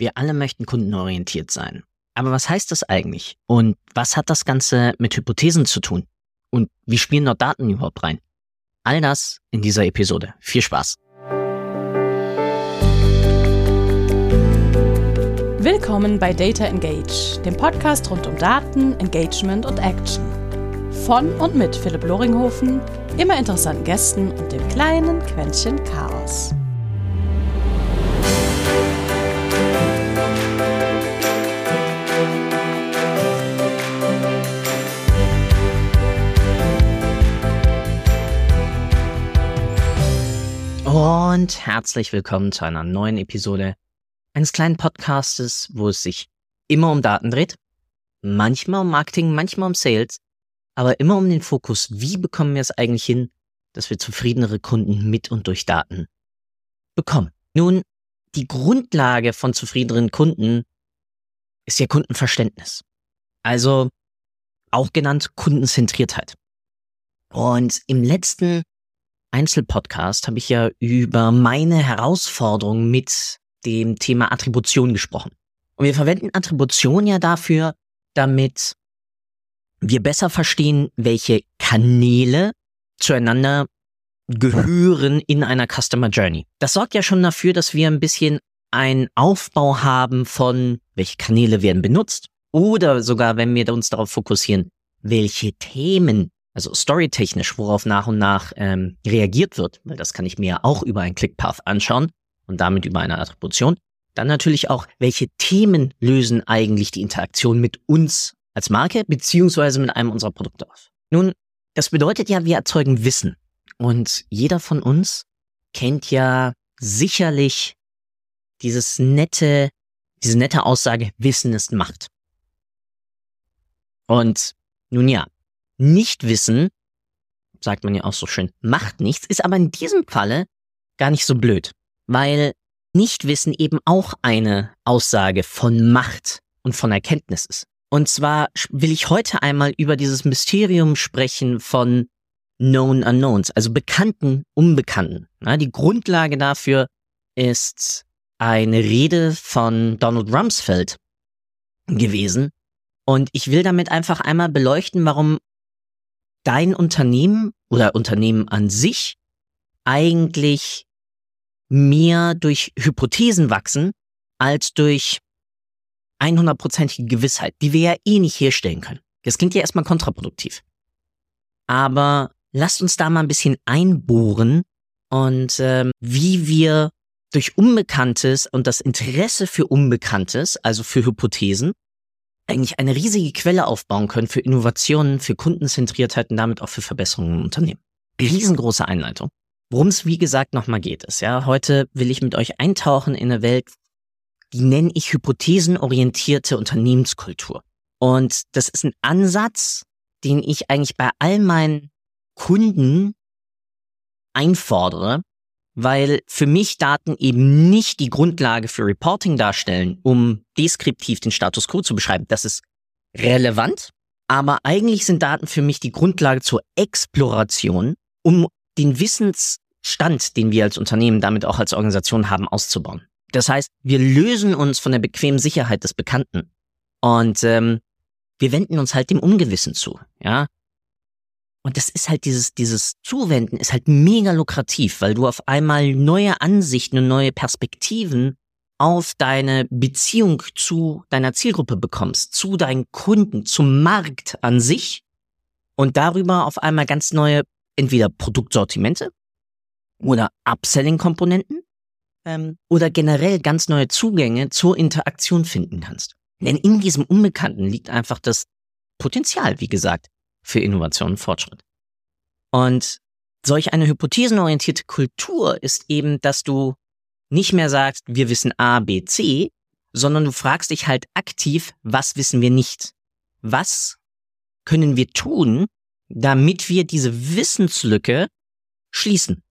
Wir alle möchten kundenorientiert sein. Aber was heißt das eigentlich? Und was hat das Ganze mit Hypothesen zu tun? Und wie spielen dort Daten überhaupt rein? All das in dieser Episode. Viel Spaß! Willkommen bei Data Engage, dem Podcast rund um Daten, Engagement und Action. Von und mit Philipp Loringhofen, immer interessanten Gästen und dem kleinen Quäntchen Chaos. Und herzlich willkommen zu einer neuen Episode eines kleinen Podcastes, wo es sich immer um Daten dreht, manchmal um Marketing, manchmal um Sales, aber immer um den Fokus, wie bekommen wir es eigentlich hin, dass wir zufriedenere Kunden mit und durch Daten bekommen. Nun, die Grundlage von zufriedeneren Kunden ist ja Kundenverständnis. Also auch genannt Kundenzentriertheit. Und im letzten Einzelpodcast habe ich ja über meine Herausforderung mit dem Thema Attribution gesprochen. Und wir verwenden Attribution ja dafür, damit wir besser verstehen, welche Kanäle zueinander gehören in einer Customer Journey. Das sorgt ja schon dafür, dass wir ein bisschen einen Aufbau haben von, welche Kanäle werden benutzt oder sogar, wenn wir uns darauf fokussieren, welche Themen also storytechnisch, worauf nach und nach ähm, reagiert wird, weil das kann ich mir auch über ein ClickPath anschauen und damit über eine Attribution. Dann natürlich auch, welche Themen lösen eigentlich die Interaktion mit uns als Marke beziehungsweise mit einem unserer Produkte auf. Nun, das bedeutet ja, wir erzeugen Wissen und jeder von uns kennt ja sicherlich dieses nette, diese nette Aussage, Wissen ist Macht. Und nun ja, Nichtwissen, sagt man ja auch so schön, macht nichts, ist aber in diesem Falle gar nicht so blöd, weil Nichtwissen eben auch eine Aussage von Macht und von Erkenntnis ist. Und zwar will ich heute einmal über dieses Mysterium sprechen von Known Unknowns, also bekannten Unbekannten. die Grundlage dafür ist eine Rede von Donald Rumsfeld gewesen. Und ich will damit einfach einmal beleuchten, warum dein Unternehmen oder Unternehmen an sich eigentlich mehr durch Hypothesen wachsen als durch 100%ige Gewissheit, die wir ja eh nicht herstellen können. Das klingt ja erstmal kontraproduktiv. Aber lasst uns da mal ein bisschen einbohren und ähm, wie wir durch Unbekanntes und das Interesse für Unbekanntes, also für Hypothesen, eigentlich eine riesige Quelle aufbauen können für Innovationen, für Kundenzentriertheit und damit auch für Verbesserungen im Unternehmen. Riesengroße Einleitung. Worum es wie gesagt nochmal geht ist, ja, heute will ich mit euch eintauchen in eine Welt, die nenne ich hypothesenorientierte Unternehmenskultur. Und das ist ein Ansatz, den ich eigentlich bei all meinen Kunden einfordere, weil für mich Daten eben nicht die Grundlage für Reporting darstellen, um deskriptiv den Status quo zu beschreiben. Das ist relevant, aber eigentlich sind Daten für mich die Grundlage zur Exploration, um den Wissensstand, den wir als Unternehmen, damit auch als Organisation haben, auszubauen. Das heißt, wir lösen uns von der bequemen Sicherheit des Bekannten und ähm, wir wenden uns halt dem Ungewissen zu. Ja, und das ist halt dieses, dieses Zuwenden ist halt mega lukrativ, weil du auf einmal neue Ansichten und neue Perspektiven auf deine Beziehung zu deiner Zielgruppe bekommst, zu deinen Kunden, zum Markt an sich und darüber auf einmal ganz neue entweder Produktsortimente oder Upselling-Komponenten ähm, oder generell ganz neue Zugänge zur Interaktion finden kannst. Denn in diesem Unbekannten liegt einfach das Potenzial, wie gesagt, für Innovation und Fortschritt. Und solch eine hypothesenorientierte Kultur ist eben, dass du nicht mehr sagst, wir wissen A, B, C, sondern du fragst dich halt aktiv, was wissen wir nicht? Was können wir tun, damit wir diese Wissenslücke schließen?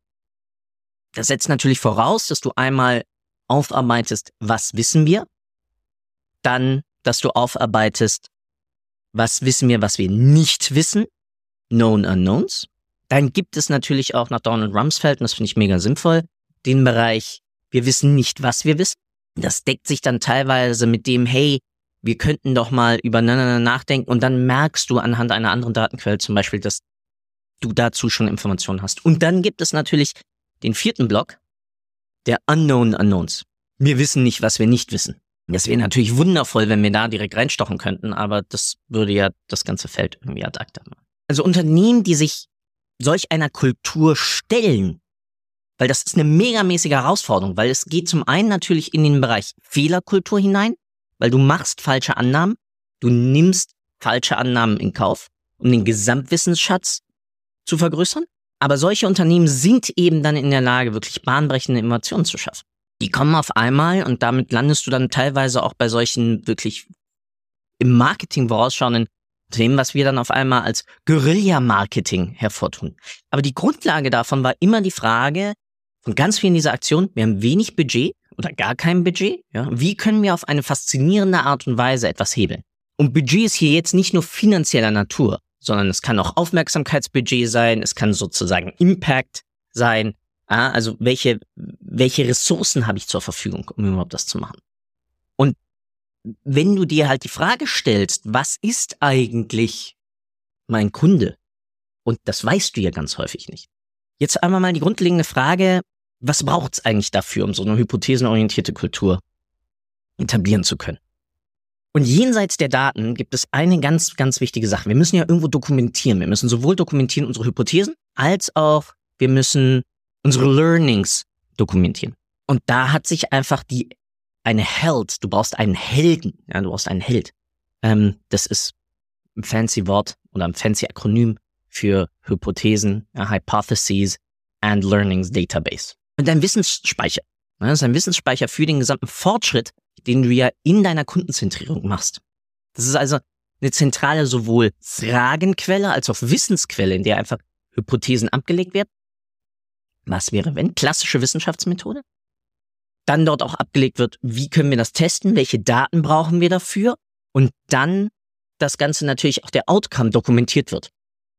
Das setzt natürlich voraus, dass du einmal aufarbeitest, was wissen wir, dann, dass du aufarbeitest, was wissen wir, was wir nicht wissen, Known Unknowns. Dann gibt es natürlich auch nach Donald Rumsfeld, und das finde ich mega sinnvoll, den Bereich, wir wissen nicht, was wir wissen. Das deckt sich dann teilweise mit dem, hey, wir könnten doch mal übereinander nachdenken und dann merkst du anhand einer anderen Datenquelle zum Beispiel, dass du dazu schon Informationen hast. Und dann gibt es natürlich den vierten Block, der Unknown Unknowns. Wir wissen nicht, was wir nicht wissen. Das wäre natürlich wundervoll, wenn wir da direkt reinstochen könnten, aber das würde ja das ganze Feld irgendwie ad acta machen. Also Unternehmen, die sich solch einer Kultur stellen, weil das ist eine megamäßige Herausforderung, weil es geht zum einen natürlich in den Bereich Fehlerkultur hinein, weil du machst falsche Annahmen, du nimmst falsche Annahmen in Kauf, um den Gesamtwissensschatz zu vergrößern. Aber solche Unternehmen sind eben dann in der Lage, wirklich bahnbrechende Innovationen zu schaffen. Die kommen auf einmal und damit landest du dann teilweise auch bei solchen wirklich im Marketing vorausschauenden Themen, was wir dann auf einmal als Guerilla-Marketing hervortun. Aber die Grundlage davon war immer die Frage von ganz vielen dieser Aktionen, wir haben wenig Budget oder gar kein Budget. Ja? Wie können wir auf eine faszinierende Art und Weise etwas hebeln? Und Budget ist hier jetzt nicht nur finanzieller Natur, sondern es kann auch Aufmerksamkeitsbudget sein, es kann sozusagen Impact sein. Also welche, welche Ressourcen habe ich zur Verfügung, um überhaupt das zu machen? Und wenn du dir halt die Frage stellst, was ist eigentlich mein Kunde? Und das weißt du ja ganz häufig nicht. Jetzt einmal mal die grundlegende Frage, was braucht es eigentlich dafür, um so eine hypothesenorientierte Kultur etablieren zu können? Und jenseits der Daten gibt es eine ganz, ganz wichtige Sache. Wir müssen ja irgendwo dokumentieren. Wir müssen sowohl dokumentieren unsere Hypothesen, als auch wir müssen unsere Learnings dokumentieren. Und da hat sich einfach die eine Held, du brauchst einen Helden, ja, du brauchst einen Held. Ähm, das ist ein fancy Wort oder ein fancy Akronym für Hypothesen, ja, Hypotheses and Learnings Database. Und dein Wissensspeicher. Ja, das ist ein Wissensspeicher für den gesamten Fortschritt, den du ja in deiner Kundenzentrierung machst. Das ist also eine zentrale sowohl Fragenquelle als auch Wissensquelle, in der einfach Hypothesen abgelegt werden. Was wäre wenn? Klassische Wissenschaftsmethode dann dort auch abgelegt wird, wie können wir das testen, welche Daten brauchen wir dafür und dann das Ganze natürlich auch der Outcome dokumentiert wird.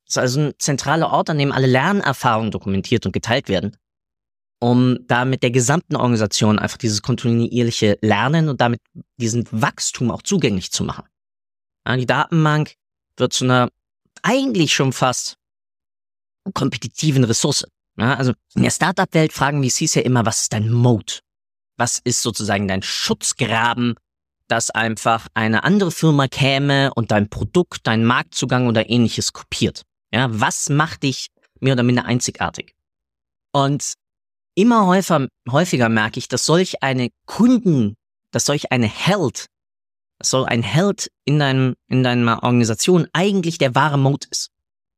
Das ist also ein zentraler Ort, an dem alle Lernerfahrungen dokumentiert und geteilt werden, um da mit der gesamten Organisation einfach dieses kontinuierliche Lernen und damit diesen Wachstum auch zugänglich zu machen. Die Datenbank wird zu einer eigentlich schon fast kompetitiven Ressource. Ja, also in der Startup-Welt fragen VCs ja immer, was ist dein Mode? Was ist sozusagen dein Schutzgraben, dass einfach eine andere Firma käme und dein Produkt, dein Marktzugang oder ähnliches kopiert? Ja, was macht dich mehr oder minder einzigartig? Und immer häufiger, häufiger merke ich, dass solch eine Kunden, dass solch eine Held, dass so ein Held in deinem, in deiner Organisation eigentlich der wahre Mode ist.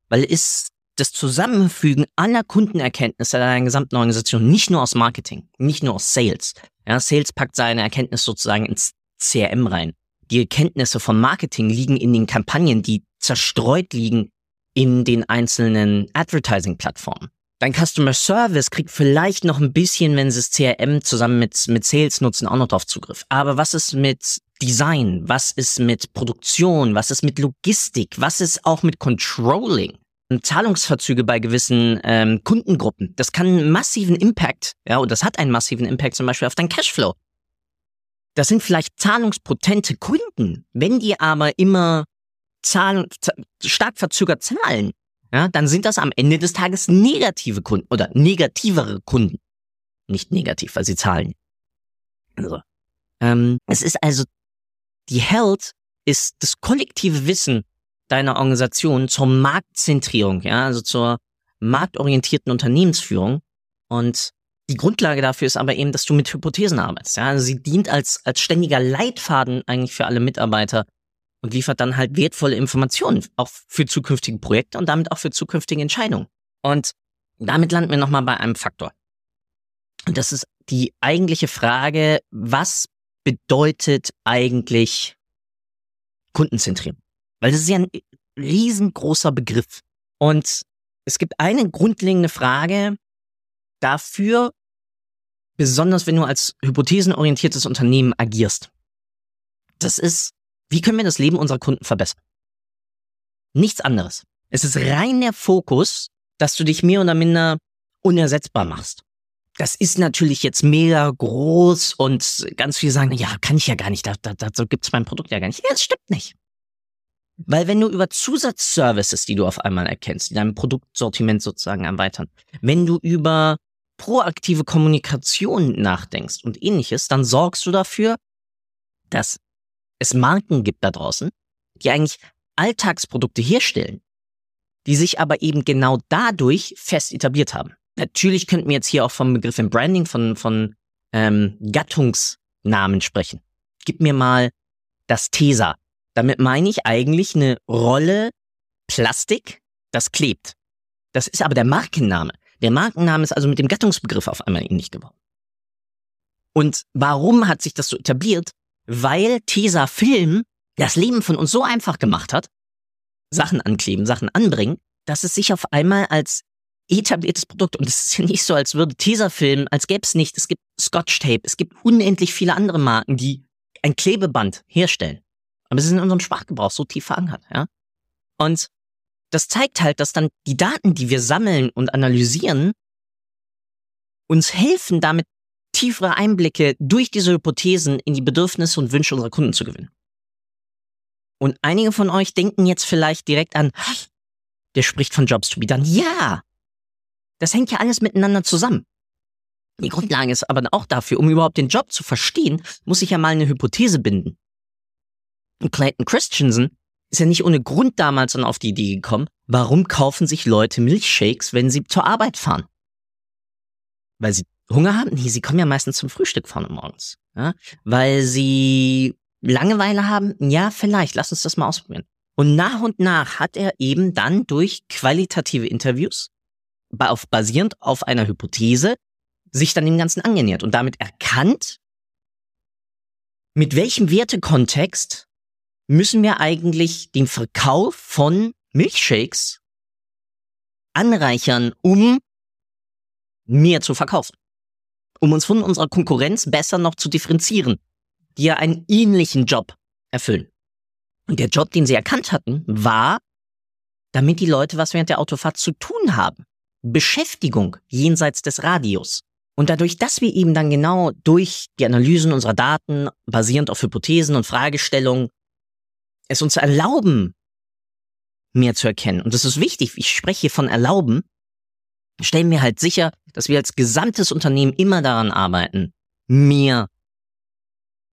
Weil es das Zusammenfügen aller Kundenerkenntnisse deiner gesamten Organisation, nicht nur aus Marketing, nicht nur aus Sales, ja, Sales packt seine Erkenntnis sozusagen ins CRM rein. Die Erkenntnisse von Marketing liegen in den Kampagnen, die zerstreut liegen in den einzelnen Advertising-Plattformen. Dein Customer Service kriegt vielleicht noch ein bisschen, wenn sie das CRM zusammen mit, mit Sales nutzen, auch noch drauf Zugriff. Aber was ist mit Design? Was ist mit Produktion? Was ist mit Logistik? Was ist auch mit Controlling? Zahlungsverzüge bei gewissen ähm, Kundengruppen. Das kann einen massiven Impact, ja, und das hat einen massiven Impact zum Beispiel auf dein Cashflow. Das sind vielleicht zahlungspotente Kunden. Wenn die aber immer zahlen, stark verzögert zahlen, ja, dann sind das am Ende des Tages negative Kunden oder negativere Kunden. Nicht negativ, weil sie zahlen. Also, ähm, es ist also, die Health ist das kollektive Wissen deiner Organisation zur Marktzentrierung, ja, also zur marktorientierten Unternehmensführung. Und die Grundlage dafür ist aber eben, dass du mit Hypothesen arbeitest. Ja? Also sie dient als, als ständiger Leitfaden eigentlich für alle Mitarbeiter und liefert dann halt wertvolle Informationen, auch für zukünftige Projekte und damit auch für zukünftige Entscheidungen. Und damit landen wir nochmal bei einem Faktor. Und das ist die eigentliche Frage, was bedeutet eigentlich Kundenzentrierung? Weil das ist ja ein riesengroßer Begriff. Und es gibt eine grundlegende Frage dafür, besonders wenn du als hypothesenorientiertes Unternehmen agierst. Das ist, wie können wir das Leben unserer Kunden verbessern? Nichts anderes. Es ist rein der Fokus, dass du dich mehr oder minder unersetzbar machst. das ist natürlich jetzt mega groß und ganz viele sagen, ja, kann ich ja gar nicht, da, da, dazu gibt's mein Produkt ja gar nicht. Ja, das stimmt nicht. Weil wenn du über Zusatzservices, die du auf einmal erkennst, die dein Produktsortiment sozusagen erweitern, wenn du über proaktive Kommunikation nachdenkst und ähnliches, dann sorgst du dafür, dass es Marken gibt da draußen, die eigentlich Alltagsprodukte herstellen, die sich aber eben genau dadurch fest etabliert haben. Natürlich könnten wir jetzt hier auch vom Begriff im Branding von, von ähm, Gattungsnamen sprechen. Gib mir mal das Tesa. Damit meine ich eigentlich eine Rolle Plastik, das klebt. Das ist aber der Markenname. Der Markenname ist also mit dem Gattungsbegriff auf einmal ähnlich geworden. Und warum hat sich das so etabliert? Weil Tesa Film das Leben von uns so einfach gemacht hat, Sachen ankleben, Sachen anbringen, dass es sich auf einmal als etabliertes Produkt und es ist ja nicht so, als würde Tesafilm, als gäbe es nicht, es gibt Scotch Tape, es gibt unendlich viele andere Marken, die ein Klebeband herstellen. Aber es ist in unserem Sprachgebrauch so tief verankert, ja. Und das zeigt halt, dass dann die Daten, die wir sammeln und analysieren, uns helfen, damit tiefere Einblicke durch diese Hypothesen in die Bedürfnisse und Wünsche unserer Kunden zu gewinnen. Und einige von euch denken jetzt vielleicht direkt an, der spricht von Jobs to be done. Ja, das hängt ja alles miteinander zusammen. Die Grundlage ist aber auch dafür, um überhaupt den Job zu verstehen, muss ich ja mal eine Hypothese binden. Und Clayton Christensen ist ja nicht ohne Grund damals dann auf die Idee gekommen, warum kaufen sich Leute Milchshakes, wenn sie zur Arbeit fahren? Weil sie Hunger haben? Nee, sie kommen ja meistens zum Frühstück vorne morgens. Ja? Weil sie Langeweile haben? Ja, vielleicht. Lass uns das mal ausprobieren. Und nach und nach hat er eben dann durch qualitative Interviews, basierend auf einer Hypothese, sich dann dem Ganzen angenähert und damit erkannt, mit welchem Wertekontext müssen wir eigentlich den Verkauf von Milchshakes anreichern, um mehr zu verkaufen. Um uns von unserer Konkurrenz besser noch zu differenzieren, die ja einen ähnlichen Job erfüllen. Und der Job, den sie erkannt hatten, war, damit die Leute was während der Autofahrt zu tun haben. Beschäftigung jenseits des Radios. Und dadurch, dass wir eben dann genau durch die Analysen unserer Daten, basierend auf Hypothesen und Fragestellungen, es uns erlauben, mehr zu erkennen. Und das ist wichtig, ich spreche hier von erlauben, stellen wir halt sicher, dass wir als gesamtes Unternehmen immer daran arbeiten, mehr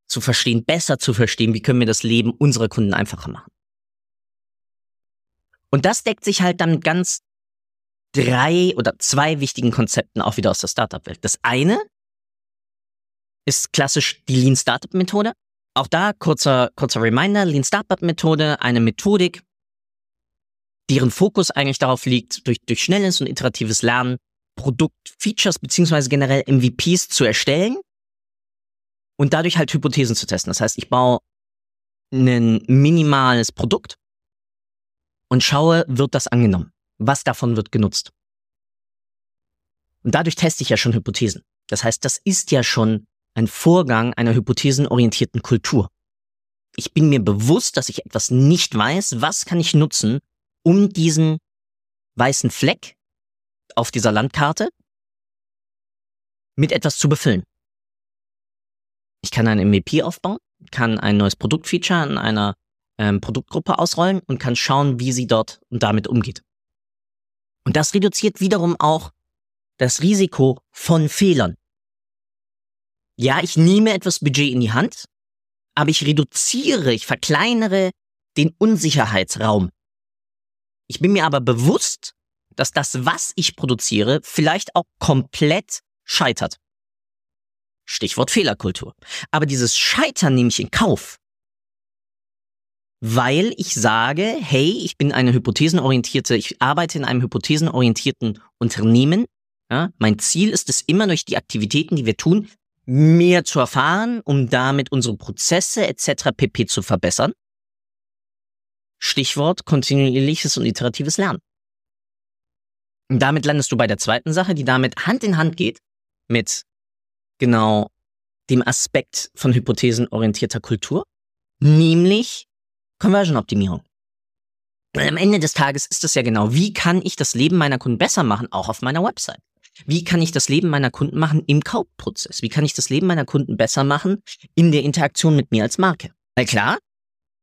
zu verstehen, besser zu verstehen, wie können wir das Leben unserer Kunden einfacher machen. Und das deckt sich halt dann mit ganz drei oder zwei wichtigen Konzepten auch wieder aus der Startup-Welt. Das eine ist klassisch die Lean Startup Methode. Auch da kurzer, kurzer Reminder, Lean Startup Methode, eine Methodik, deren Fokus eigentlich darauf liegt, durch, durch schnelles und iteratives Lernen Produktfeatures beziehungsweise generell MVPs zu erstellen und dadurch halt Hypothesen zu testen. Das heißt, ich baue ein minimales Produkt und schaue, wird das angenommen? Was davon wird genutzt? Und dadurch teste ich ja schon Hypothesen. Das heißt, das ist ja schon ein Vorgang einer hypothesenorientierten Kultur. Ich bin mir bewusst, dass ich etwas nicht weiß. Was kann ich nutzen, um diesen weißen Fleck auf dieser Landkarte mit etwas zu befüllen? Ich kann ein MVP aufbauen, kann ein neues Produktfeature in einer ähm, Produktgruppe ausrollen und kann schauen, wie sie dort und damit umgeht. Und das reduziert wiederum auch das Risiko von Fehlern. Ja, ich nehme etwas Budget in die Hand, aber ich reduziere, ich verkleinere den Unsicherheitsraum. Ich bin mir aber bewusst, dass das, was ich produziere, vielleicht auch komplett scheitert. Stichwort Fehlerkultur. Aber dieses Scheitern nehme ich in Kauf. Weil ich sage, hey, ich bin eine hypothesenorientierte, ich arbeite in einem hypothesenorientierten Unternehmen. Ja, mein Ziel ist es immer durch die Aktivitäten, die wir tun, mehr zu erfahren, um damit unsere Prozesse etc. pp zu verbessern. Stichwort kontinuierliches und iteratives Lernen. Und damit landest du bei der zweiten Sache, die damit Hand in Hand geht mit genau dem Aspekt von hypothesenorientierter Kultur, nämlich Conversion-Optimierung. Am Ende des Tages ist es ja genau, wie kann ich das Leben meiner Kunden besser machen, auch auf meiner Website? Wie kann ich das Leben meiner Kunden machen im Kaufprozess? Wie kann ich das Leben meiner Kunden besser machen in der Interaktion mit mir als Marke? Weil klar,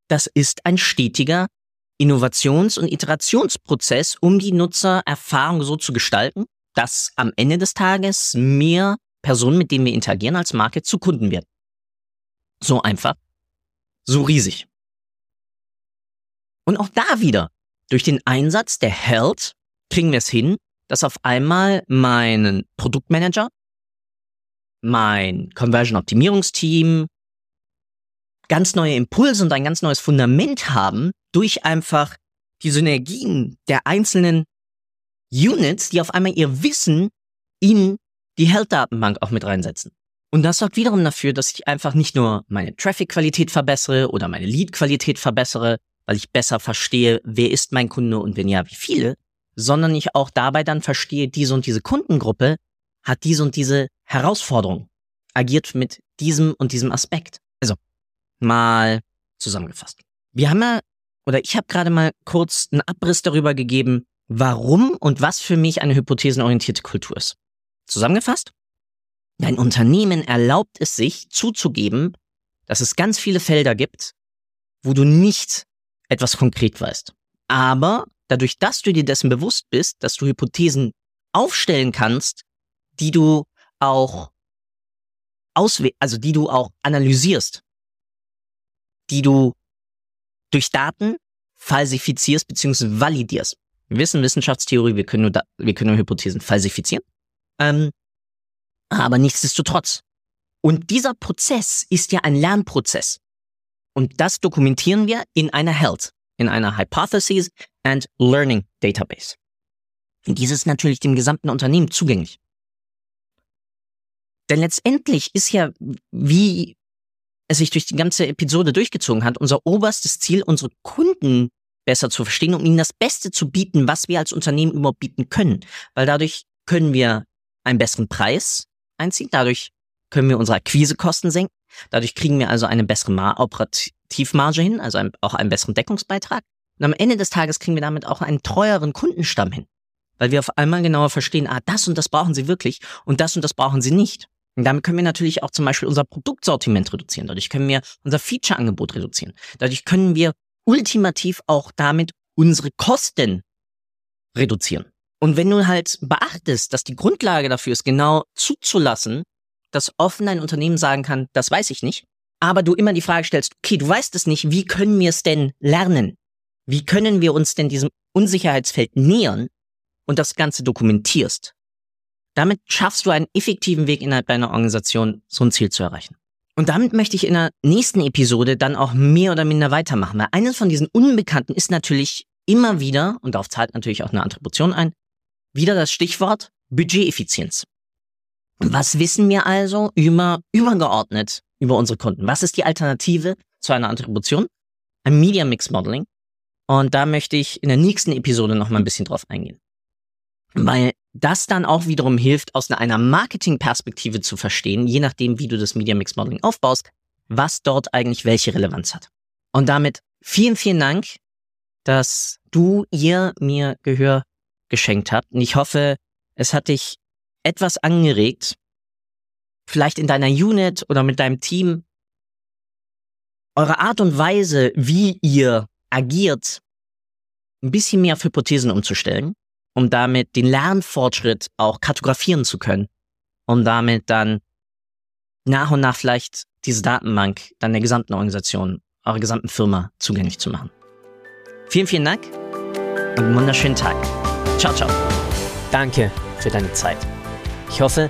das ist ein stetiger Innovations- und Iterationsprozess, um die Nutzererfahrung so zu gestalten, dass am Ende des Tages mehr Personen, mit denen wir interagieren als Marke, zu Kunden werden. So einfach, so riesig. Und auch da wieder, durch den Einsatz der Health kriegen wir es hin, dass auf einmal mein Produktmanager, mein Conversion-Optimierungsteam ganz neue Impulse und ein ganz neues Fundament haben durch einfach die Synergien der einzelnen Units, die auf einmal ihr Wissen in die Health-Datenbank auch mit reinsetzen. Und das sorgt wiederum dafür, dass ich einfach nicht nur meine Traffic-Qualität verbessere oder meine Lead-Qualität verbessere, weil ich besser verstehe, wer ist mein Kunde und wenn ja, wie viele, sondern ich auch dabei dann verstehe, diese und diese Kundengruppe hat diese und diese Herausforderung, agiert mit diesem und diesem Aspekt. Also, mal zusammengefasst. Wir haben ja, oder ich habe gerade mal kurz einen Abriss darüber gegeben, warum und was für mich eine hypothesenorientierte Kultur ist. Zusammengefasst? Dein Unternehmen erlaubt es sich zuzugeben, dass es ganz viele Felder gibt, wo du nicht etwas konkret weißt. Aber dadurch, dass du dir dessen bewusst bist, dass du Hypothesen aufstellen kannst, die du auch auswählst, also die du auch analysierst, die du durch Daten falsifizierst bzw. validierst. Wir wissen Wissenschaftstheorie, wir können nur, da, wir können nur Hypothesen falsifizieren. Ähm, aber nichtsdestotrotz. Und dieser Prozess ist ja ein Lernprozess. Und das dokumentieren wir in einer Health, in einer Hypothesis and Learning Database. Und dieses ist natürlich dem gesamten Unternehmen zugänglich. Denn letztendlich ist ja, wie es sich durch die ganze Episode durchgezogen hat, unser oberstes Ziel, unsere Kunden besser zu verstehen, um ihnen das Beste zu bieten, was wir als Unternehmen überhaupt bieten können. Weil dadurch können wir einen besseren Preis einziehen, dadurch können wir unsere Akquisekosten senken, dadurch kriegen wir also eine bessere Mar Operativmarge hin, also ein, auch einen besseren Deckungsbeitrag. Und am Ende des Tages kriegen wir damit auch einen treueren Kundenstamm hin. Weil wir auf einmal genauer verstehen, ah, das und das brauchen sie wirklich und das und das brauchen sie nicht. Und damit können wir natürlich auch zum Beispiel unser Produktsortiment reduzieren. Dadurch können wir unser Feature-Angebot reduzieren. Dadurch können wir ultimativ auch damit unsere Kosten reduzieren. Und wenn du halt beachtest, dass die Grundlage dafür ist, genau zuzulassen, dass offen ein Unternehmen sagen kann, das weiß ich nicht, aber du immer die Frage stellst, okay, du weißt es nicht, wie können wir es denn lernen? Wie können wir uns denn diesem Unsicherheitsfeld nähern und das Ganze dokumentierst? Damit schaffst du einen effektiven Weg innerhalb deiner Organisation, so ein Ziel zu erreichen. Und damit möchte ich in der nächsten Episode dann auch mehr oder minder weitermachen, weil eines von diesen Unbekannten ist natürlich immer wieder, und darauf zahlt natürlich auch eine Attribution ein, wieder das Stichwort Budgeteffizienz. Was wissen wir also über, übergeordnet über unsere Kunden? Was ist die Alternative zu einer Attribution? Ein Media Mix Modeling. Und da möchte ich in der nächsten Episode noch mal ein bisschen drauf eingehen weil das dann auch wiederum hilft, aus einer Marketingperspektive zu verstehen, je nachdem, wie du das Media Mix Modeling aufbaust, was dort eigentlich welche Relevanz hat. Und damit vielen, vielen Dank, dass du, ihr mir Gehör geschenkt habt. Und ich hoffe, es hat dich etwas angeregt, vielleicht in deiner Unit oder mit deinem Team, eure Art und Weise, wie ihr agiert, ein bisschen mehr auf Hypothesen umzustellen um damit den Lernfortschritt auch kartografieren zu können, um damit dann nach und nach vielleicht diese Datenbank dann der gesamten Organisation, eurer gesamten Firma zugänglich zu machen. Vielen, vielen Dank und einen wunderschönen Tag. Ciao, ciao. Danke für deine Zeit. Ich hoffe,